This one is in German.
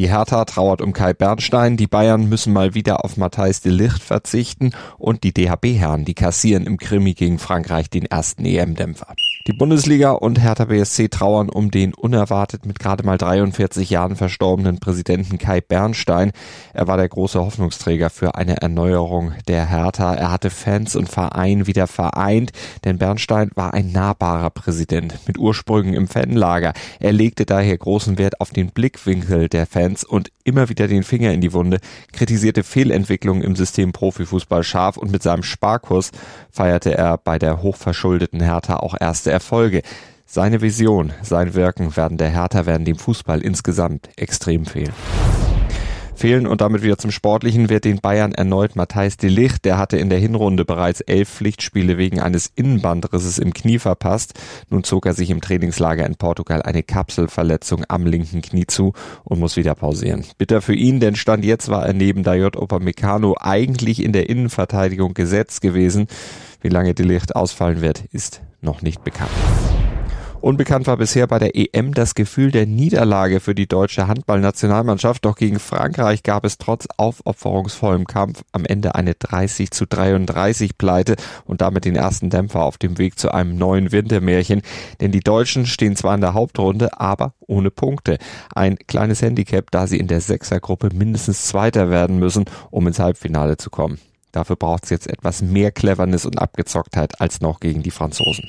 Die Hertha trauert um Kai Bernstein, die Bayern müssen mal wieder auf Matthijs de Licht verzichten und die DHB-Herren, die kassieren im Krimi gegen Frankreich den ersten EM-Dämpfer. Die Bundesliga und Hertha BSC trauern um den unerwartet mit gerade mal 43 Jahren verstorbenen Präsidenten Kai Bernstein. Er war der große Hoffnungsträger für eine Erneuerung der Hertha. Er hatte Fans und Verein wieder vereint, denn Bernstein war ein nahbarer Präsident mit Ursprüngen im Fanlager. Er legte daher großen Wert auf den Blickwinkel der Fans und immer wieder den Finger in die Wunde, kritisierte Fehlentwicklungen im System Profifußball scharf und mit seinem Sparkurs feierte er bei der hochverschuldeten Hertha auch erste Erfolge. Seine Vision, sein Wirken werden der Hertha, werden dem Fußball insgesamt extrem fehlen fehlen. Und damit wieder zum Sportlichen wird den Bayern erneut Matthijs de Ligt. Der hatte in der Hinrunde bereits elf Pflichtspiele wegen eines Innenbandrisses im Knie verpasst. Nun zog er sich im Trainingslager in Portugal eine Kapselverletzung am linken Knie zu und muss wieder pausieren. Bitter für ihn, denn Stand jetzt war er neben Dayot Upamecano eigentlich in der Innenverteidigung gesetzt gewesen. Wie lange de Ligt ausfallen wird, ist noch nicht bekannt. Unbekannt war bisher bei der EM das Gefühl der Niederlage für die deutsche Handballnationalmannschaft. Doch gegen Frankreich gab es trotz aufopferungsvollem Kampf am Ende eine 30 zu 33 Pleite und damit den ersten Dämpfer auf dem Weg zu einem neuen Wintermärchen. Denn die Deutschen stehen zwar in der Hauptrunde, aber ohne Punkte. Ein kleines Handicap, da sie in der Sechsergruppe mindestens Zweiter werden müssen, um ins Halbfinale zu kommen. Dafür braucht es jetzt etwas mehr Cleverness und Abgezocktheit als noch gegen die Franzosen.